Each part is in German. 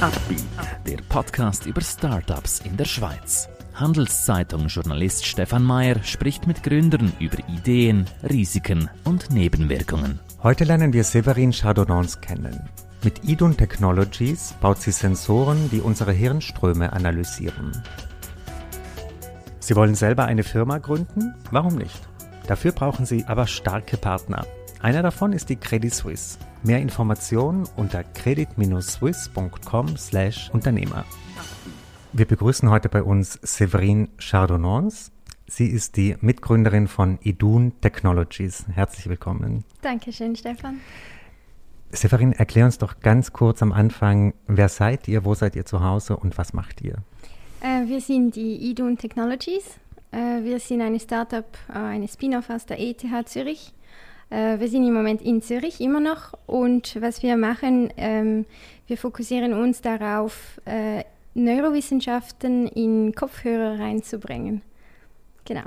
Upbeat, der Podcast über Startups in der Schweiz. Handelszeitung-Journalist Stefan Mayer spricht mit Gründern über Ideen, Risiken und Nebenwirkungen. Heute lernen wir Severin Chardonnans kennen. Mit Idun Technologies baut sie Sensoren, die unsere Hirnströme analysieren. Sie wollen selber eine Firma gründen? Warum nicht? Dafür brauchen Sie aber starke Partner. Einer davon ist die Credit Suisse. Mehr Informationen unter credit-swiss.com/Unternehmer. Wir begrüßen heute bei uns Séverine Chardonnans. Sie ist die Mitgründerin von Idun Technologies. Herzlich willkommen. Dankeschön, Stefan. Severin, erklär uns doch ganz kurz am Anfang, wer seid ihr, wo seid ihr zu Hause und was macht ihr? Äh, wir sind die Idun Technologies. Äh, wir sind eine Startup, äh, eine Spin-off aus der ETH Zürich. Äh, wir sind im Moment in Zürich immer noch und was wir machen, ähm, wir fokussieren uns darauf, äh, Neurowissenschaften in Kopfhörer reinzubringen. Genau.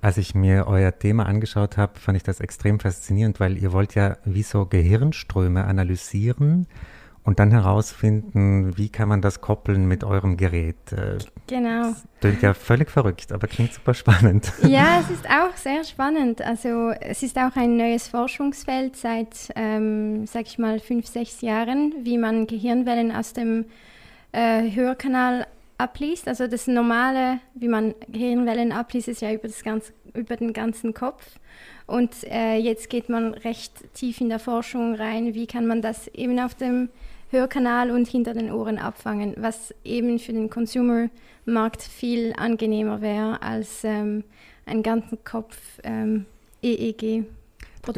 Als ich mir euer Thema angeschaut habe, fand ich das extrem faszinierend, weil ihr wollt ja wie so Gehirnströme analysieren und dann herausfinden, wie kann man das koppeln mit eurem Gerät. Äh, genau. Das klingt ja völlig verrückt, aber klingt super spannend. Ja, es ist auch sehr spannend. Also es ist auch ein neues Forschungsfeld seit, ähm, sag ich mal, fünf, sechs Jahren, wie man Gehirnwellen aus dem äh, Hörkanal abliest. Also das normale, wie man Gehirnwellen abliest, ist ja über, das ganze, über den ganzen Kopf. Und äh, jetzt geht man recht tief in der Forschung rein, wie kann man das eben auf dem Hörkanal und hinter den Ohren abfangen, was eben für den Consumer-Markt viel angenehmer wäre als ähm, einen ganzen Kopf ähm, EEG.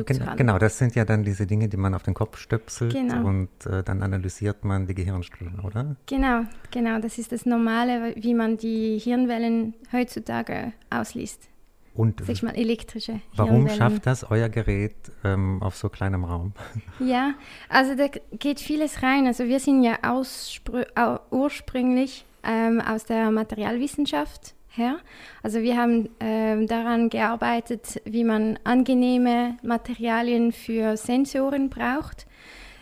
Gen genau, das sind ja dann diese Dinge, die man auf den Kopf stöpselt genau. und äh, dann analysiert man die Gehirnströme, oder? Genau, genau, das ist das Normale, wie man die Hirnwellen heutzutage ausliest. Und Sag mal, elektrische Warum schafft das euer Gerät ähm, auf so kleinem Raum? Ja, also da geht vieles rein. Also wir sind ja ursprünglich ähm, aus der Materialwissenschaft her. Also wir haben ähm, daran gearbeitet, wie man angenehme Materialien für Sensoren braucht.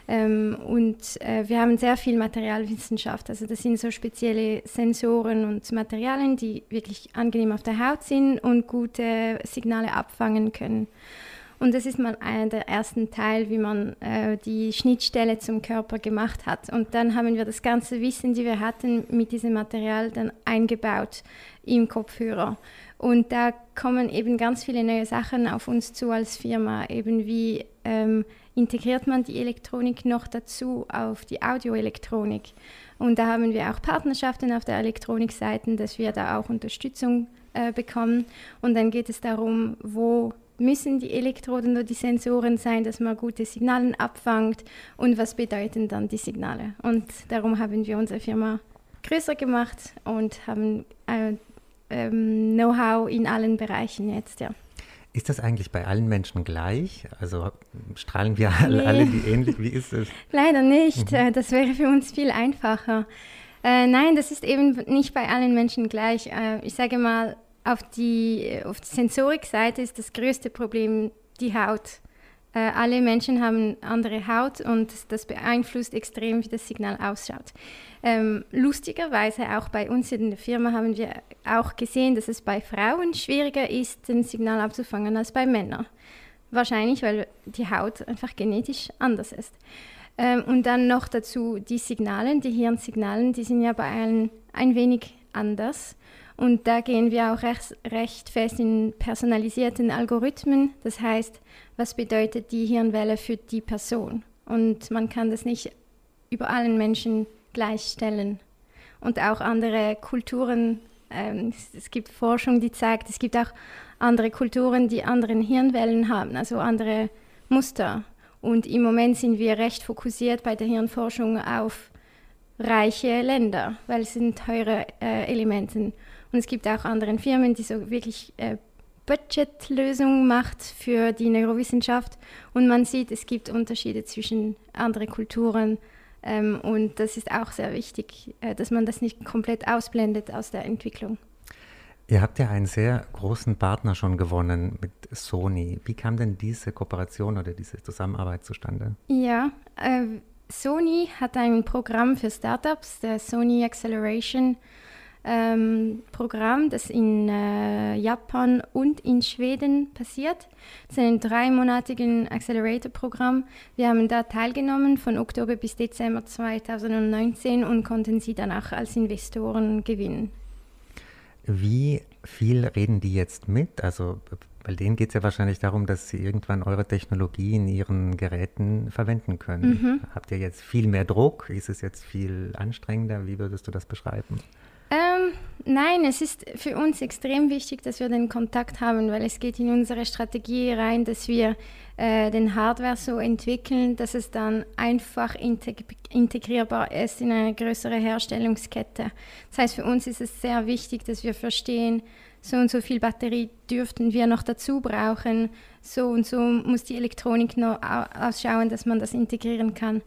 Ähm, und äh, wir haben sehr viel Materialwissenschaft. Also das sind so spezielle Sensoren und Materialien, die wirklich angenehm auf der Haut sind und gute Signale abfangen können. Und das ist mal einer der ersten Teile, wie man äh, die Schnittstelle zum Körper gemacht hat. Und dann haben wir das ganze Wissen, die wir hatten, mit diesem Material dann eingebaut im Kopfhörer. Und da kommen eben ganz viele neue Sachen auf uns zu als Firma, eben wie ähm, integriert man die Elektronik noch dazu auf die Audioelektronik. Und da haben wir auch Partnerschaften auf der Elektronikseite, dass wir da auch Unterstützung äh, bekommen. Und dann geht es darum, wo müssen die Elektroden oder die Sensoren sein, dass man gute Signale abfangt und was bedeuten dann die Signale. Und darum haben wir unsere Firma größer gemacht und haben äh, ähm, Know-how in allen Bereichen jetzt, ja. Ist das eigentlich bei allen Menschen gleich? Also strahlen wir alle, nee. alle die ähnlich? Wie ist es? Leider nicht. Mhm. Äh, das wäre für uns viel einfacher. Äh, nein, das ist eben nicht bei allen Menschen gleich. Äh, ich sage mal, auf die, auf die Sensorikseite ist das größte Problem die Haut. Äh, alle Menschen haben andere Haut und das beeinflusst extrem, wie das Signal ausschaut. Ähm, lustigerweise auch bei uns in der Firma haben wir auch gesehen, dass es bei Frauen schwieriger ist, den Signal abzufangen als bei Männern. Wahrscheinlich, weil die Haut einfach genetisch anders ist. Ähm, und dann noch dazu die Signalen, die Hirnsignalen, die sind ja bei allen ein wenig anders. Und da gehen wir auch recht, recht fest in personalisierten Algorithmen. Das heißt, was bedeutet die Hirnwelle für die Person? Und man kann das nicht über allen Menschen gleichstellen. Und auch andere Kulturen, ähm, es gibt Forschung, die zeigt, es gibt auch andere Kulturen, die anderen Hirnwellen haben, also andere Muster. Und im Moment sind wir recht fokussiert bei der Hirnforschung auf reiche Länder, weil es sind teure äh, Elemente. Und es gibt auch andere Firmen, die so wirklich äh, Budgetlösungen macht für die Neurowissenschaft. Und man sieht, es gibt Unterschiede zwischen anderen Kulturen. Ähm, und das ist auch sehr wichtig, äh, dass man das nicht komplett ausblendet aus der Entwicklung. Ihr habt ja einen sehr großen Partner schon gewonnen mit Sony. Wie kam denn diese Kooperation oder diese Zusammenarbeit zustande? Ja, äh, Sony hat ein Programm für Startups, der Sony Acceleration ähm, Programm, das in äh, Japan und in Schweden passiert. Es ist ein dreimonatiges Accelerator-Programm. Wir haben da teilgenommen von Oktober bis Dezember 2019 und konnten sie danach als Investoren gewinnen. Wie viel reden die jetzt mit? Also bei denen geht es ja wahrscheinlich darum, dass sie irgendwann eure Technologie in ihren Geräten verwenden können. Mhm. Habt ihr jetzt viel mehr Druck? Ist es jetzt viel anstrengender? Wie würdest du das beschreiben? Nein, es ist für uns extrem wichtig, dass wir den Kontakt haben, weil es geht in unsere Strategie rein, dass wir äh, den Hardware so entwickeln, dass es dann einfach integ integrierbar ist in eine größere Herstellungskette. Das heißt, für uns ist es sehr wichtig, dass wir verstehen, so und so viel Batterie dürften wir noch dazu brauchen, so und so muss die Elektronik noch ausschauen, dass man das integrieren kann.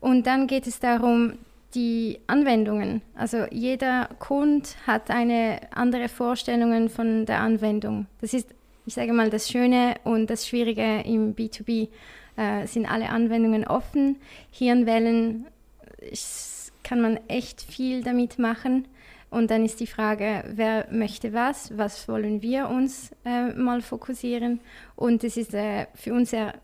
Und dann geht es darum, die Anwendungen. Also jeder Kunde hat eine andere Vorstellung von der Anwendung. Das ist, ich sage mal, das Schöne und das Schwierige im B2B. Äh, sind alle Anwendungen offen. Hirnwellen kann man echt viel damit machen. Und dann ist die Frage, wer möchte was, was wollen wir uns äh, mal fokussieren. Und es ist äh, für uns sehr,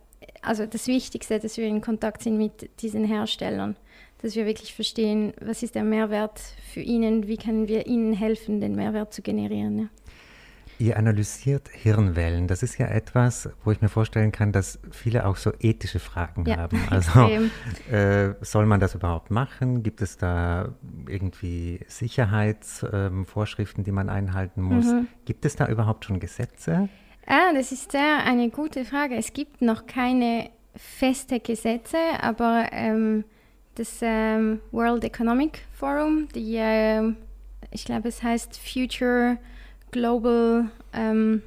also das Wichtigste, dass wir in Kontakt sind mit diesen Herstellern dass wir wirklich verstehen, was ist der Mehrwert für ihnen, wie können wir ihnen helfen, den Mehrwert zu generieren. Ja. Ihr analysiert Hirnwellen. Das ist ja etwas, wo ich mir vorstellen kann, dass viele auch so ethische Fragen ja, haben. Also äh, soll man das überhaupt machen? Gibt es da irgendwie Sicherheitsvorschriften, ähm, die man einhalten muss? Mhm. Gibt es da überhaupt schon Gesetze? Ah, das ist sehr eine gute Frage. Es gibt noch keine feste Gesetze, aber ähm, das ähm, World Economic Forum, die, äh, ich glaube, es heißt Future Global, ähm,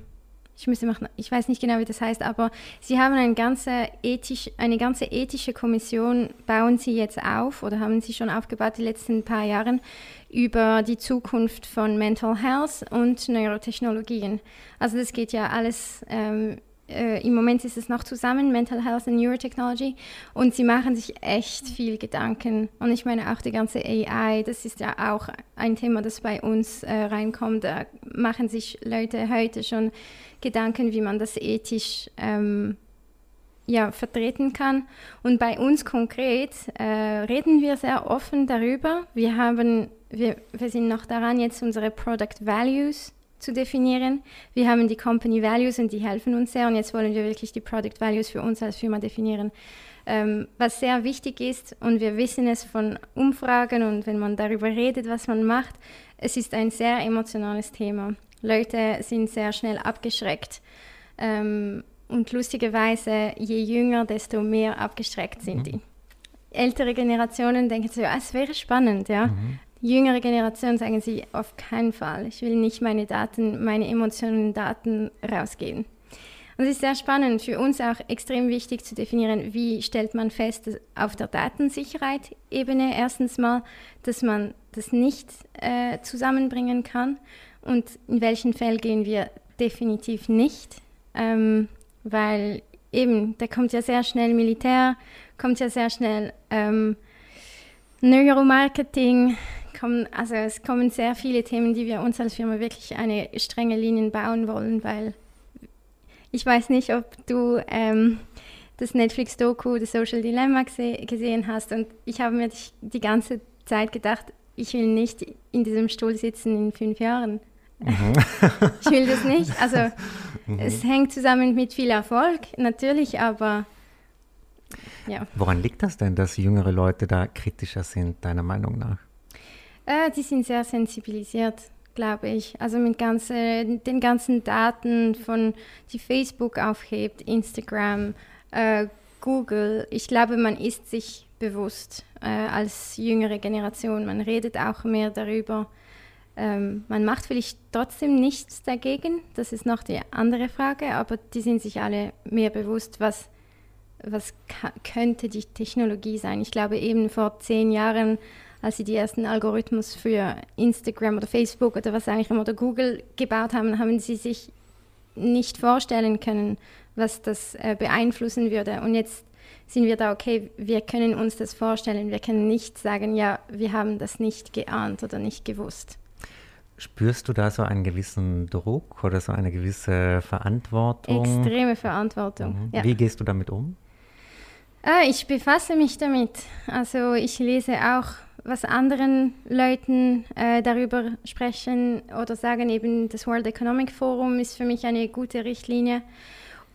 ich, müsste machen, ich weiß nicht genau, wie das heißt, aber sie haben eine ganze, ethisch, eine ganze ethische Kommission, bauen sie jetzt auf oder haben sie schon aufgebaut die letzten paar Jahre über die Zukunft von Mental Health und Neurotechnologien. Also das geht ja alles ähm, äh, im Moment ist es noch zusammen, Mental Health and Neurotechnology, und sie machen sich echt viel Gedanken. Und ich meine auch die ganze AI, das ist ja auch ein Thema, das bei uns äh, reinkommt. Da machen sich Leute heute schon Gedanken, wie man das ethisch ähm, ja, vertreten kann. Und bei uns konkret äh, reden wir sehr offen darüber. Wir haben, wir, wir sind noch daran, jetzt unsere Product Values zu definieren. Wir haben die Company Values und die helfen uns sehr und jetzt wollen wir wirklich die Product Values für uns als Firma definieren. Ähm, was sehr wichtig ist und wir wissen es von Umfragen und wenn man darüber redet, was man macht, es ist ein sehr emotionales Thema. Leute sind sehr schnell abgeschreckt. Ähm, und lustigerweise, je jünger, desto mehr abgeschreckt sind mhm. die. Ältere Generationen denken so, ah, es wäre spannend, ja. Mhm jüngere Generation sagen sie auf keinen Fall. Ich will nicht meine Daten, meine emotionalen Daten rausgeben. Und es ist sehr spannend, für uns auch extrem wichtig zu definieren, wie stellt man fest, auf der Datensicherheit-Ebene erstens mal, dass man das nicht äh, zusammenbringen kann und in welchen Fällen gehen wir definitiv nicht, ähm, weil eben, da kommt ja sehr schnell Militär, kommt ja sehr schnell ähm, Neuromarketing, kommen, also es kommen sehr viele Themen, die wir uns als Firma wirklich eine strenge Linie bauen wollen, weil ich weiß nicht, ob du ähm, das Netflix-Doku, das Social Dilemma gese gesehen hast und ich habe mir die, ganze Zeit gedacht, ich will nicht in diesem Stuhl sitzen in fünf Jahren. Mhm. ich will das nicht. Also mhm. es hängt zusammen mit viel Erfolg, natürlich, aber ja. Woran liegt das denn, dass jüngere Leute da kritischer sind, deiner Meinung nach? Äh, die sind sehr sensibilisiert, glaube ich. Also mit ganze, den ganzen Daten von, die Facebook aufhebt, Instagram, äh, Google. Ich glaube, man ist sich bewusst äh, als jüngere Generation. Man redet auch mehr darüber. Ähm, man macht vielleicht trotzdem nichts dagegen. Das ist noch die andere Frage. Aber die sind sich alle mehr bewusst, was was könnte die Technologie sein. Ich glaube, eben vor zehn Jahren als sie die ersten Algorithmus für Instagram oder Facebook oder was eigentlich immer oder Google gebaut haben, haben sie sich nicht vorstellen können, was das äh, beeinflussen würde. Und jetzt sind wir da, okay, wir können uns das vorstellen. Wir können nicht sagen, ja, wir haben das nicht geahnt oder nicht gewusst. Spürst du da so einen gewissen Druck oder so eine gewisse Verantwortung? Extreme Verantwortung. Mhm. Ja. Wie gehst du damit um? Ah, ich befasse mich damit. Also ich lese auch, was anderen Leuten äh, darüber sprechen oder sagen, eben das World Economic Forum ist für mich eine gute Richtlinie.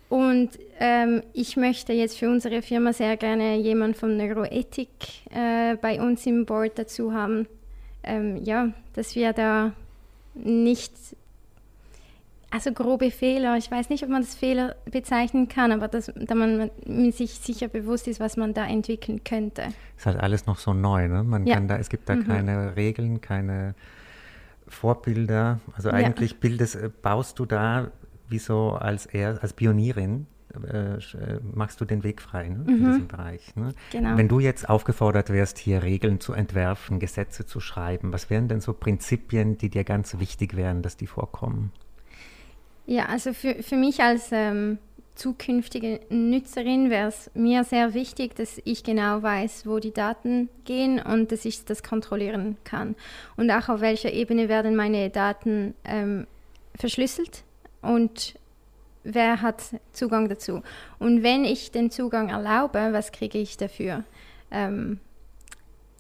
Und ähm, ich möchte jetzt für unsere Firma sehr gerne jemanden von Neuroethik äh, bei uns im Board dazu haben. Ähm, ja, dass wir da nicht, also grobe Fehler, ich weiß nicht, ob man das Fehler bezeichnen kann, aber dass, da man sich sicher bewusst ist, was man da entwickeln könnte. Es ist halt alles noch so neu, ne? Man ja. kann da, es gibt da mhm. keine Regeln, keine Vorbilder. Also eigentlich ja. bildest, baust du da wie so als, er, als Pionierin äh, äh, machst du den Weg frei ne, in mhm. diesem Bereich. Ne? Genau. Wenn du jetzt aufgefordert wärst, hier Regeln zu entwerfen, Gesetze zu schreiben, was wären denn so Prinzipien, die dir ganz wichtig wären, dass die vorkommen? Ja, also für, für mich als ähm, zukünftige Nutzerin wäre es mir sehr wichtig, dass ich genau weiß, wo die Daten gehen und dass ich das kontrollieren kann. Und auch auf welcher Ebene werden meine Daten ähm, verschlüsselt und wer hat Zugang dazu. Und wenn ich den Zugang erlaube, was kriege ich dafür? Ähm,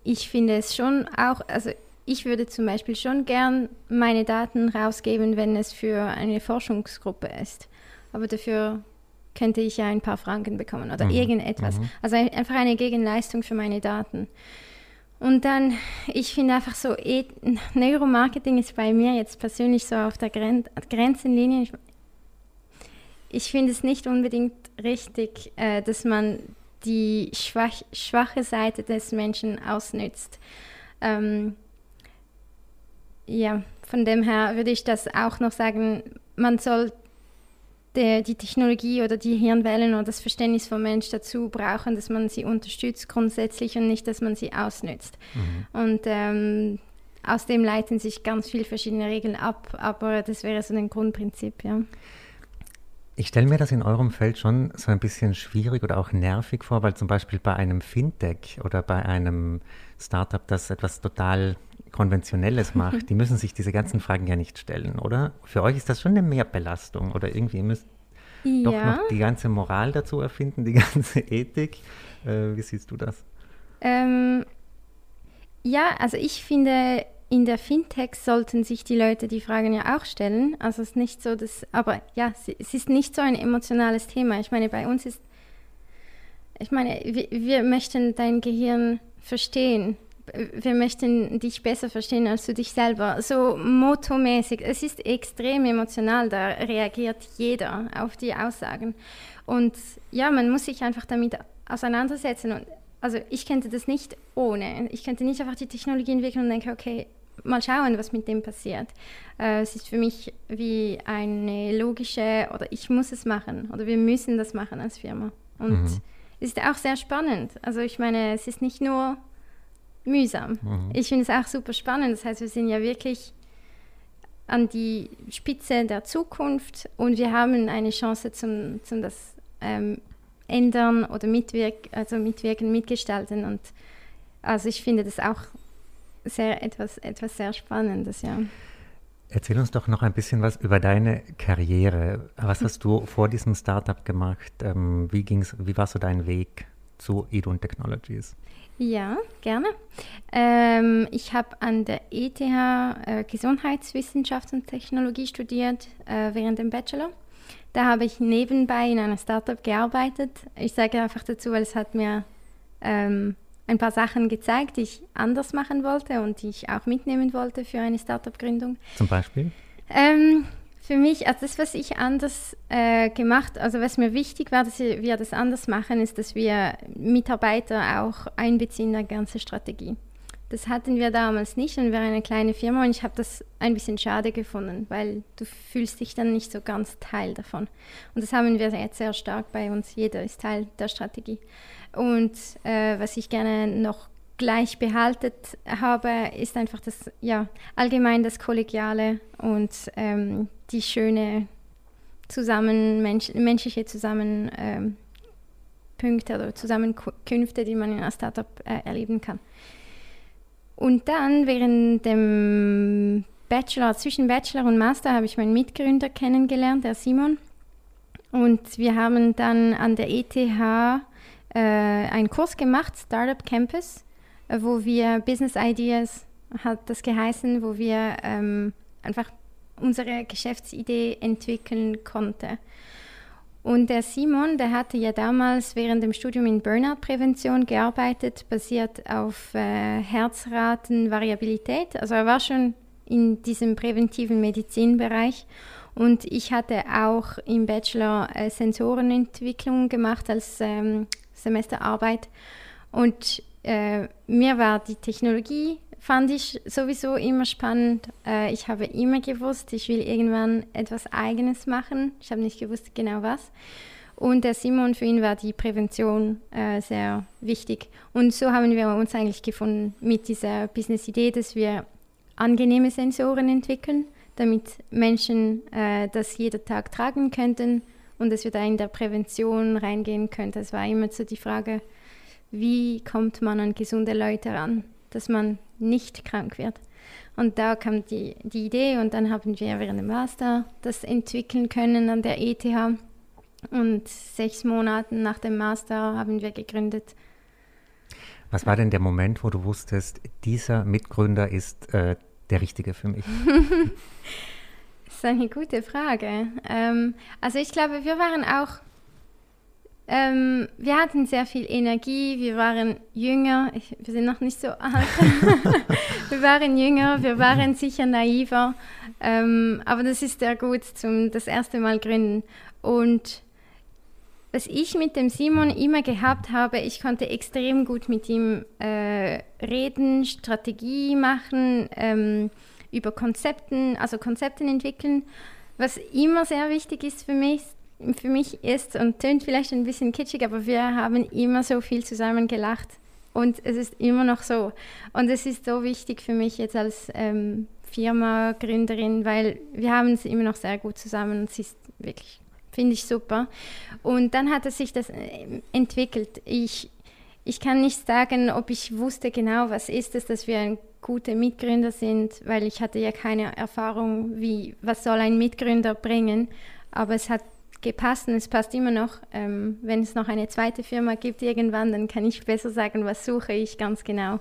ich finde es schon auch, also ich würde zum Beispiel schon gern meine Daten rausgeben, wenn es für eine Forschungsgruppe ist. Aber dafür könnte ich ja ein paar Franken bekommen oder mhm. irgendetwas. Mhm. Also einfach eine Gegenleistung für meine Daten. Und dann, ich finde einfach so, e Neuromarketing ist bei mir jetzt persönlich so auf der Gren Grenzenlinie. Ich, ich finde es nicht unbedingt richtig, äh, dass man die schwach, schwache Seite des Menschen ausnützt. Ähm, ja, von dem her würde ich das auch noch sagen, man soll der, die Technologie oder die Hirnwellen oder das Verständnis vom Mensch dazu brauchen, dass man sie unterstützt grundsätzlich und nicht, dass man sie ausnützt. Mhm. Und ähm, aus dem leiten sich ganz viele verschiedene Regeln ab, aber das wäre so ein Grundprinzip, ja. Ich stelle mir das in eurem Feld schon so ein bisschen schwierig oder auch nervig vor, weil zum Beispiel bei einem Fintech oder bei einem Startup, das etwas total Konventionelles macht, die müssen sich diese ganzen Fragen ja nicht stellen, oder? Für euch ist das schon eine Mehrbelastung oder irgendwie müsst ja. doch noch die ganze Moral dazu erfinden, die ganze Ethik. Äh, wie siehst du das? Ähm, ja, also ich finde, in der Fintech sollten sich die Leute die Fragen ja auch stellen. Also es ist nicht so, dass, aber ja, es ist nicht so ein emotionales Thema. Ich meine, bei uns ist, ich meine, wir, wir möchten dein Gehirn verstehen. Wir möchten dich besser verstehen als du dich selber. So motomäßig. Es ist extrem emotional. Da reagiert jeder auf die Aussagen. Und ja, man muss sich einfach damit auseinandersetzen. Und also ich könnte das nicht ohne. Ich könnte nicht einfach die Technologie entwickeln und denke, okay, mal schauen, was mit dem passiert. Äh, es ist für mich wie eine logische, oder ich muss es machen, oder wir müssen das machen als Firma. Und mhm. es ist auch sehr spannend. Also ich meine, es ist nicht nur mühsam. Mhm. Ich finde es auch super spannend. Das heißt, wir sind ja wirklich an die Spitze der Zukunft und wir haben eine Chance zum, zum das ähm, ändern oder mitwirken, also mitwirken, mitgestalten. Und also ich finde das auch sehr etwas, etwas sehr Spannendes, ja. Erzähl uns doch noch ein bisschen was über deine Karriere. Was hast du vor diesem Startup gemacht? Ähm, wie, ging's, wie war so dein Weg zu Edun Technologies? Ja, gerne. Ähm, ich habe an der ETH äh, Gesundheitswissenschaft und Technologie studiert äh, während dem Bachelor. Da habe ich nebenbei in einer Startup gearbeitet. Ich sage einfach dazu, weil es hat mir ähm, ein paar Sachen gezeigt, die ich anders machen wollte und die ich auch mitnehmen wollte für eine Startup-Gründung. Zum Beispiel? Ähm, für mich, also das, was ich anders äh, gemacht, also was mir wichtig war, dass wir das anders machen, ist, dass wir Mitarbeiter auch einbeziehen in die ganze Strategie. Das hatten wir damals nicht und wir waren eine kleine Firma und ich habe das ein bisschen schade gefunden, weil du fühlst dich dann nicht so ganz Teil davon. Und das haben wir jetzt sehr stark bei uns. Jeder ist Teil der Strategie. Und äh, was ich gerne noch gleich behalten habe, ist einfach das, ja, allgemein das Kollegiale und ähm, die schöne zusammen, mensch, menschliche Zusammen, ähm, oder Zusammenkünfte, die man in einem Startup äh, erleben kann. Und dann während dem Bachelor, zwischen Bachelor und Master habe ich meinen Mitgründer kennengelernt, der Simon. Und wir haben dann an der ETH äh, einen Kurs gemacht, Startup Campus, wo wir Business Ideas, hat das geheißen, wo wir ähm, einfach unsere Geschäftsidee entwickeln konnten. Und der Simon, der hatte ja damals während dem Studium in Burnout-Prävention gearbeitet, basiert auf äh, Herzratenvariabilität. Also er war schon in diesem präventiven Medizinbereich. Und ich hatte auch im Bachelor äh, Sensorenentwicklung gemacht als ähm, Semesterarbeit. Und äh, mir war die Technologie, fand ich sowieso immer spannend. Äh, ich habe immer gewusst, ich will irgendwann etwas Eigenes machen. Ich habe nicht gewusst genau was. Und der Simon, für ihn war die Prävention äh, sehr wichtig. Und so haben wir uns eigentlich gefunden mit dieser Business-Idee, dass wir angenehme Sensoren entwickeln, damit Menschen äh, das jeden Tag tragen könnten und dass wir da in der Prävention reingehen könnten. Es war immer so die Frage, wie kommt man an gesunde Leute ran, dass man nicht krank wird. Und da kam die, die Idee und dann haben wir während dem Master das entwickeln können an der ETH. Und sechs Monate nach dem Master haben wir gegründet. Was war denn der Moment, wo du wusstest, dieser Mitgründer ist äh, der Richtige für mich? das ist eine gute Frage. Ähm, also ich glaube, wir waren auch, ähm, wir hatten sehr viel Energie, wir waren jünger, ich, wir sind noch nicht so alt, wir waren jünger, wir waren sicher naiver, ähm, aber das ist sehr gut zum das erste Mal gründen. Und was ich mit dem Simon immer gehabt habe, ich konnte extrem gut mit ihm äh, reden, Strategie machen, ähm, über Konzepten, also Konzepten entwickeln. Was immer sehr wichtig ist für mich, für mich ist und tönt vielleicht ein bisschen kitschig, aber wir haben immer so viel zusammen gelacht und es ist immer noch so. Und es ist so wichtig für mich jetzt als ähm, Firma-Gründerin, weil wir haben es immer noch sehr gut zusammen und es ist wirklich Finde ich super. Und dann hat es sich das äh, entwickelt. Ich, ich kann nicht sagen, ob ich wusste genau, was ist es, dass wir ein gute Mitgründer sind, weil ich hatte ja keine Erfahrung, wie, was soll ein Mitgründer bringen. Aber es hat gepasst und es passt immer noch. Ähm, wenn es noch eine zweite Firma gibt irgendwann, dann kann ich besser sagen, was suche ich ganz genau,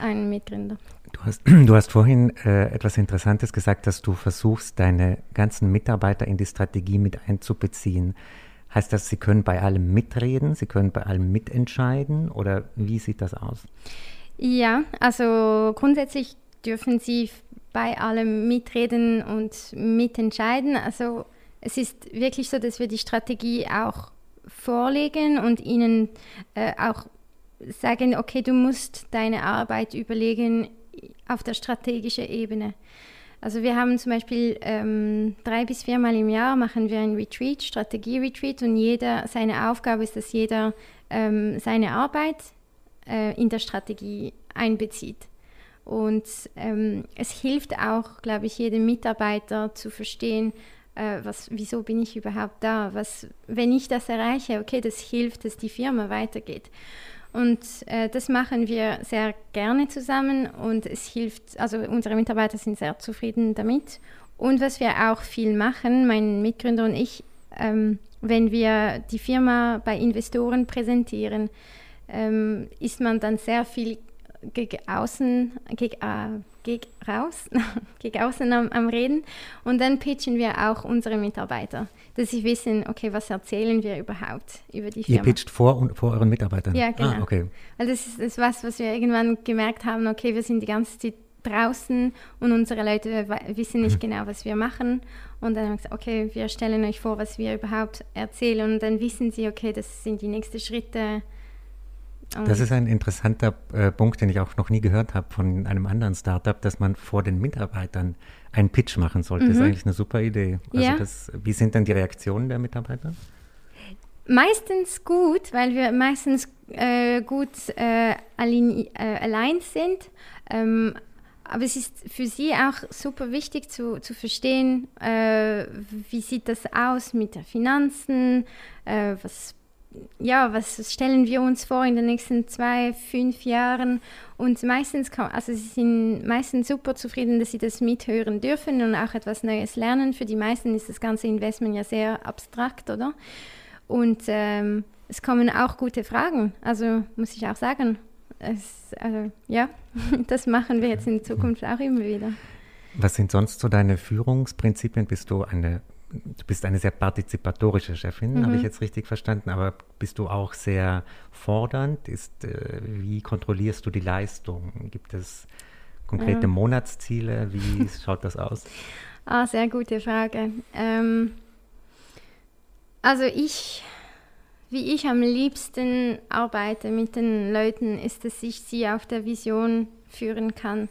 einen Mitgründer. Du hast, du hast vorhin äh, etwas Interessantes gesagt, dass du versuchst, deine ganzen Mitarbeiter in die Strategie mit einzubeziehen. Heißt das, sie können bei allem mitreden, sie können bei allem mitentscheiden oder wie sieht das aus? Ja, also grundsätzlich dürfen sie bei allem mitreden und mitentscheiden. Also es ist wirklich so, dass wir die Strategie auch vorlegen und ihnen äh, auch sagen, okay, du musst deine Arbeit überlegen auf der strategischen Ebene. Also wir haben zum Beispiel ähm, drei bis viermal im Jahr machen wir ein Retreat, Strategie-Retreat und jeder, seine Aufgabe ist, dass jeder ähm, seine Arbeit äh, in der Strategie einbezieht. Und ähm, es hilft auch, glaube ich, jedem Mitarbeiter zu verstehen, äh, was, wieso bin ich überhaupt da? Was, wenn ich das erreiche, okay, das hilft, dass die Firma weitergeht. Und äh, das machen wir sehr gerne zusammen und es hilft, also unsere Mitarbeiter sind sehr zufrieden damit. Und was wir auch viel machen, mein Mitgründer und ich, ähm, wenn wir die Firma bei Investoren präsentieren, ähm, ist man dann sehr viel gegen außen, gegen, äh, gegen raus, gegen außen am, am, Reden. Und dann pitchen wir auch unsere Mitarbeiter, dass sie wissen, okay, was erzählen wir überhaupt über die Firma. Ihr pitcht vor, vor euren Mitarbeitern? Ja, genau. Ah, okay. Weil das ist, das ist was, was wir irgendwann gemerkt haben, okay, wir sind die ganze Zeit draußen und unsere Leute wissen nicht mhm. genau, was wir machen. Und dann haben wir gesagt, okay, wir stellen euch vor, was wir überhaupt erzählen. Und dann wissen sie, okay, das sind die nächsten Schritte das ist ein interessanter äh, Punkt, den ich auch noch nie gehört habe von einem anderen Startup, dass man vor den Mitarbeitern einen Pitch machen sollte. Mhm. Das ist mhm. eigentlich eine super Idee. Also ja. das, wie sind denn die Reaktionen der Mitarbeiter? Meistens gut, weil wir meistens äh, gut äh, allein, äh, allein sind. Ähm, aber es ist für sie auch super wichtig zu, zu verstehen, äh, wie sieht das aus mit den Finanzen, äh, was ja, was stellen wir uns vor in den nächsten zwei, fünf Jahren? Und meistens, also sie sind meistens super zufrieden, dass sie das mithören dürfen und auch etwas Neues lernen. Für die meisten ist das ganze Investment ja sehr abstrakt, oder? Und ähm, es kommen auch gute Fragen, also muss ich auch sagen. Es, also, ja, das machen wir jetzt in Zukunft auch immer wieder. Was sind sonst so deine Führungsprinzipien? Bist du eine du bist eine sehr partizipatorische Chefin, mhm. habe ich jetzt richtig verstanden, aber bist du auch sehr fordernd? Ist, äh, wie kontrollierst du die Leistung? Gibt es konkrete ja. Monatsziele? Wie schaut das aus? Ah, sehr gute Frage. Ähm, also ich, wie ich am liebsten arbeite mit den Leuten, ist, dass ich sie auf der Vision führen kann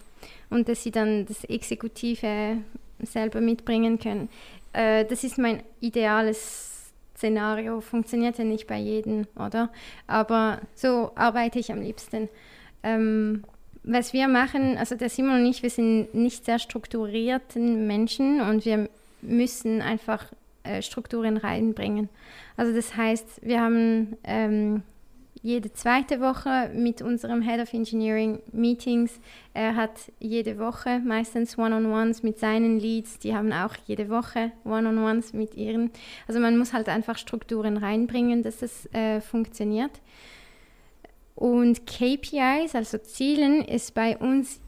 und dass sie dann das Exekutive selber mitbringen können. Äh, das ist mein ideales Szenario. Funktioniert ja nicht bei jedem, oder? Aber so arbeite ich am liebsten. Ähm, was wir machen, also der Simon und ich, wir sind nicht sehr strukturierten Menschen und wir müssen einfach äh, Strukturen reinbringen. Also das heißt, wir haben ähm, jede zweite Woche mit unserem Head of Engineering Meetings. Er hat jede Woche meistens One-on-Ones mit seinen Leads. Die haben auch jede Woche One-on-Ones mit ihren. Also man muss halt einfach Strukturen reinbringen, dass das äh, funktioniert. Und KPIs, also Zielen, ist bei uns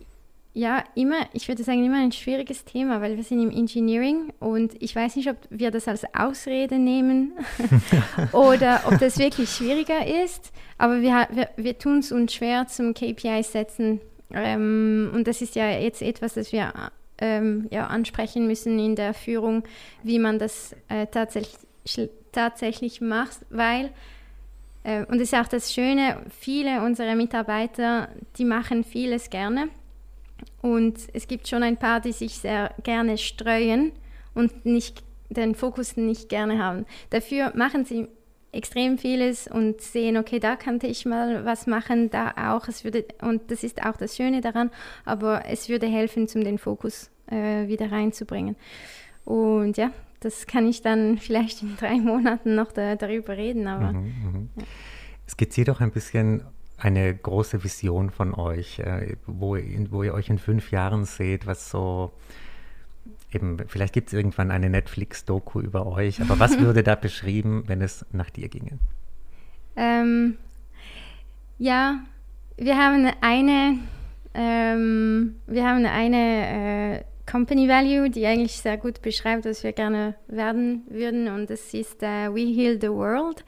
ja, immer, ich würde sagen, immer ein schwieriges Thema, weil wir sind im Engineering und ich weiß nicht, ob wir das als Ausrede nehmen oder ob das wirklich schwieriger ist, aber wir, wir, wir tun es uns schwer zum KPI setzen ähm, und das ist ja jetzt etwas, das wir ähm, ja, ansprechen müssen in der Führung, wie man das äh, tatsächlich, tatsächlich macht, weil äh, und das ist auch das Schöne, viele unserer Mitarbeiter, die machen vieles gerne und es gibt schon ein paar, die sich sehr gerne streuen und nicht, den Fokus nicht gerne haben. Dafür machen sie extrem vieles und sehen, okay, da könnte ich mal was machen, da auch. Es würde, und das ist auch das Schöne daran, aber es würde helfen, um den Fokus äh, wieder reinzubringen. Und ja, das kann ich dann vielleicht in drei Monaten noch da, darüber reden. Aber, mhm, mhm. Ja. Skizziert doch ein bisschen eine große Vision von euch, äh, wo, wo ihr euch in fünf Jahren seht, was so eben, vielleicht gibt es irgendwann eine Netflix-Doku über euch, aber was würde da beschrieben, wenn es nach dir ginge? Ähm, ja, wir haben eine, ähm, wir haben eine äh, Company Value, die eigentlich sehr gut beschreibt, was wir gerne werden würden und das ist uh, We Heal the World.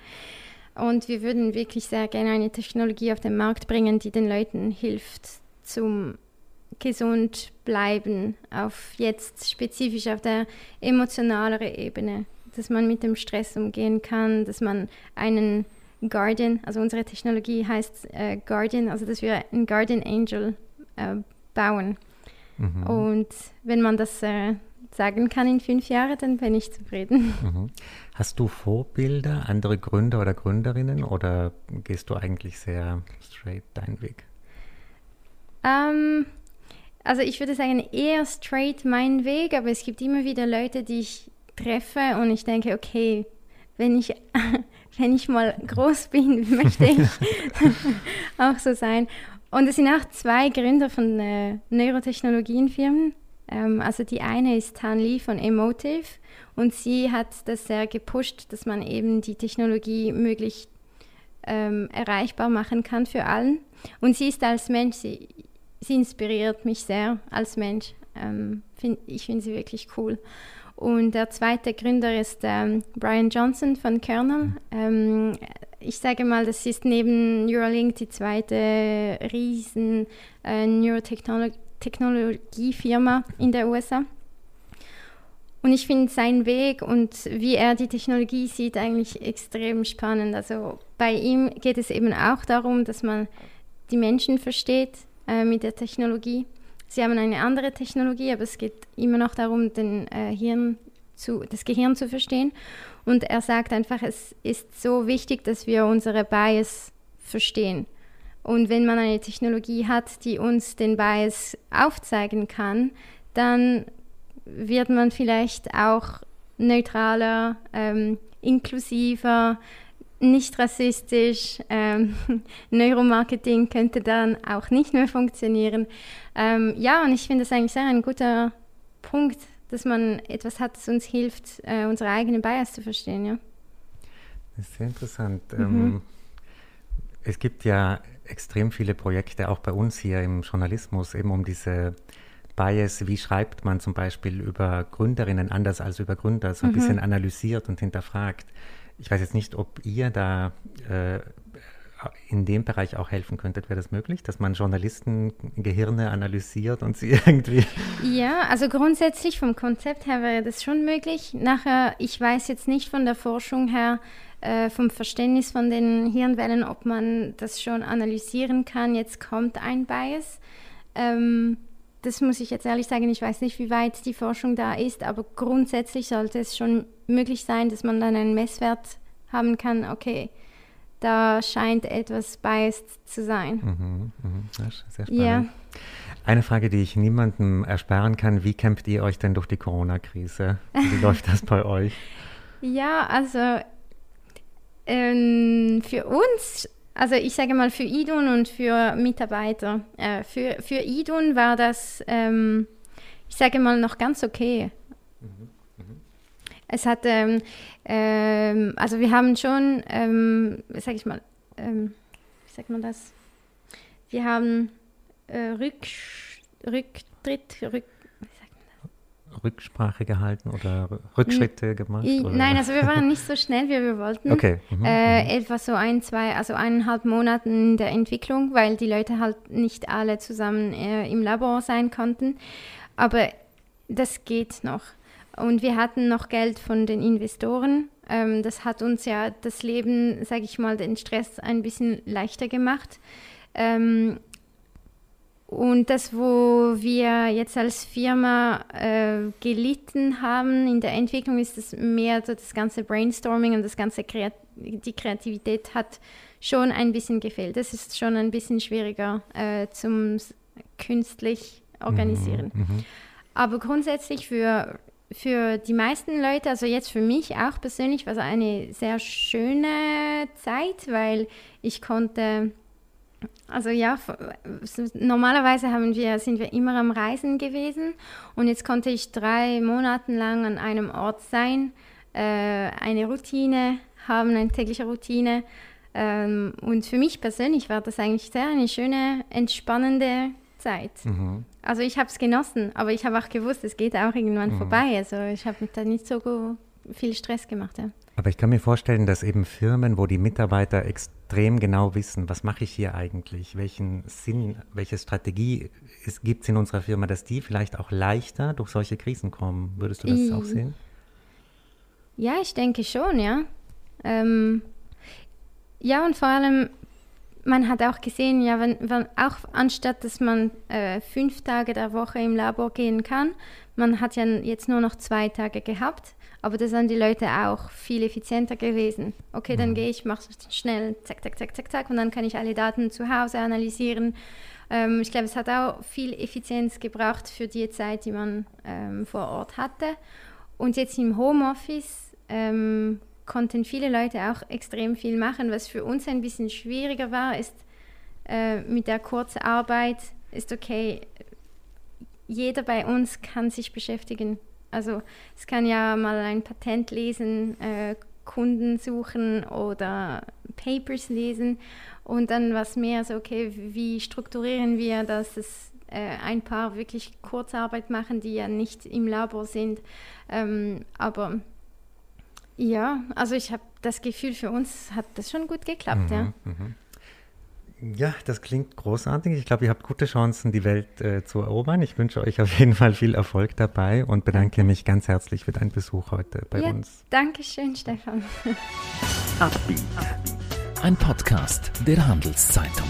Und wir würden wirklich sehr gerne eine Technologie auf den Markt bringen, die den Leuten hilft zum gesund bleiben, auf jetzt spezifisch auf der emotionaleren Ebene, dass man mit dem Stress umgehen kann, dass man einen Guardian, also unsere Technologie heißt äh, Guardian, also dass wir einen Guardian Angel äh, bauen. Mhm. Und wenn man das äh, sagen kann in fünf Jahren, dann bin ich zufrieden. Mhm. Hast du Vorbilder, andere Gründer oder Gründerinnen oder gehst du eigentlich sehr straight deinen Weg? Ähm, also ich würde sagen eher straight meinen Weg, aber es gibt immer wieder Leute, die ich treffe und ich denke, okay, wenn ich, wenn ich mal groß bin, möchte ich auch so sein. Und es sind auch zwei Gründer von äh, Neurotechnologienfirmen. Ähm, also die eine ist Tan Lee von Emotive und sie hat das sehr gepusht, dass man eben die Technologie möglichst ähm, erreichbar machen kann für allen. Und sie ist als Mensch, sie, sie inspiriert mich sehr als Mensch. Ähm, find, ich finde sie wirklich cool. Und der zweite Gründer ist ähm, Brian Johnson von Kernel. Ähm, ich sage mal, das ist neben Neuralink die zweite riesen äh, Neurotechnologie Technologiefirma in der USA. Und ich finde seinen Weg und wie er die Technologie sieht eigentlich extrem spannend. Also bei ihm geht es eben auch darum, dass man die Menschen versteht äh, mit der Technologie. Sie haben eine andere Technologie, aber es geht immer noch darum, den, äh, Hirn zu, das Gehirn zu verstehen. Und er sagt einfach, es ist so wichtig, dass wir unsere Bias verstehen. Und wenn man eine Technologie hat, die uns den Bias aufzeigen kann, dann wird man vielleicht auch neutraler, ähm, inklusiver, nicht rassistisch, ähm, Neuromarketing könnte dann auch nicht mehr funktionieren. Ähm, ja, und ich finde das eigentlich sehr ein guter Punkt, dass man etwas hat, das uns hilft, äh, unsere eigenen Bias zu verstehen. Ja. Das ist sehr interessant. Mhm. Ähm, es gibt ja extrem viele Projekte, auch bei uns hier im Journalismus, eben um diese Bias, wie schreibt man zum Beispiel über Gründerinnen anders als über Gründer, so ein mhm. bisschen analysiert und hinterfragt. Ich weiß jetzt nicht, ob ihr da äh, in dem Bereich auch helfen könntet. Wäre das möglich, dass man Journalisten Gehirne analysiert und sie irgendwie. Ja, also grundsätzlich vom Konzept her wäre das schon möglich. Nachher, ich weiß jetzt nicht von der Forschung her, äh, vom Verständnis von den Hirnwellen, ob man das schon analysieren kann. Jetzt kommt ein Bias. Ähm, das muss ich jetzt ehrlich sagen, ich weiß nicht, wie weit die Forschung da ist, aber grundsätzlich sollte es schon möglich sein, dass man dann einen Messwert haben kann, okay, da scheint etwas biased zu sein. Mhm, mhm. sehr spannend. Ja. Eine Frage, die ich niemandem ersparen kann, wie kämpft ihr euch denn durch die Corona-Krise? Wie läuft das bei euch? Ja, also ähm, für uns also ich sage mal für Idun und für Mitarbeiter. Äh, für, für Idun war das, ähm, ich sage mal, noch ganz okay. Mhm. Es hat, ähm, ähm, also wir haben schon, ähm, sage ich mal, ähm, wie sagt man das? Wir haben äh, Rück, Rücktritt, Rück, Rücksprache gehalten oder Rückschritte gemacht? Oder? Nein, also wir waren nicht so schnell, wie wir wollten. Okay. Mhm. Äh, mhm. etwa so ein, zwei, also eineinhalb Monaten in der Entwicklung, weil die Leute halt nicht alle zusammen äh, im Labor sein konnten. Aber das geht noch. Und wir hatten noch Geld von den Investoren. Ähm, das hat uns ja das Leben, sage ich mal, den Stress ein bisschen leichter gemacht. Ähm, und das, wo wir jetzt als Firma äh, gelitten haben in der Entwicklung, ist es mehr so das ganze Brainstorming und das ganze Kreat die Kreativität hat schon ein bisschen gefehlt. Das ist schon ein bisschen schwieriger äh, zum künstlich organisieren. Mhm, mhm, Aber grundsätzlich für, für die meisten Leute, also jetzt für mich auch persönlich, war es eine sehr schöne Zeit, weil ich konnte also ja, normalerweise haben wir, sind wir immer am Reisen gewesen und jetzt konnte ich drei Monate lang an einem Ort sein, äh, eine Routine haben, eine tägliche Routine. Ähm, und für mich persönlich war das eigentlich sehr eine schöne, entspannende Zeit. Mhm. Also ich habe es genossen, aber ich habe auch gewusst, es geht auch irgendwann mhm. vorbei. Also ich habe mir da nicht so viel Stress gemacht. Ja. Aber ich kann mir vorstellen, dass eben Firmen, wo die Mitarbeiter extrem genau wissen, was mache ich hier eigentlich, welchen Sinn, welche Strategie gibt es in unserer Firma, dass die vielleicht auch leichter durch solche Krisen kommen. Würdest du das ich, auch sehen? Ja, ich denke schon, ja. Ähm, ja, und vor allem, man hat auch gesehen, ja, wenn, wenn auch anstatt, dass man äh, fünf Tage der Woche im Labor gehen kann, man hat ja jetzt nur noch zwei Tage gehabt aber da sind die Leute auch viel effizienter gewesen. Okay, dann mhm. gehe ich, mache schnell, zack, zack, zack, zack, zack, und dann kann ich alle Daten zu Hause analysieren. Ähm, ich glaube, es hat auch viel Effizienz gebracht für die Zeit, die man ähm, vor Ort hatte. Und jetzt im Homeoffice ähm, konnten viele Leute auch extrem viel machen. Was für uns ein bisschen schwieriger war, ist äh, mit der Kurzarbeit, ist okay, jeder bei uns kann sich beschäftigen also es kann ja mal ein Patent lesen, äh, Kunden suchen oder Papers lesen und dann was mehr so, okay, wie strukturieren wir, dass es äh, ein paar wirklich Kurzarbeit machen, die ja nicht im Labor sind. Ähm, aber ja, also ich habe das Gefühl, für uns hat das schon gut geklappt, mhm, ja. Mhm. Ja, das klingt großartig. Ich glaube, ihr habt gute Chancen, die Welt äh, zu erobern. Ich wünsche euch auf jeden Fall viel Erfolg dabei und bedanke mich ganz herzlich für deinen Besuch heute bei ja, uns. Dankeschön, Stefan. Ein Podcast der Handelszeitung.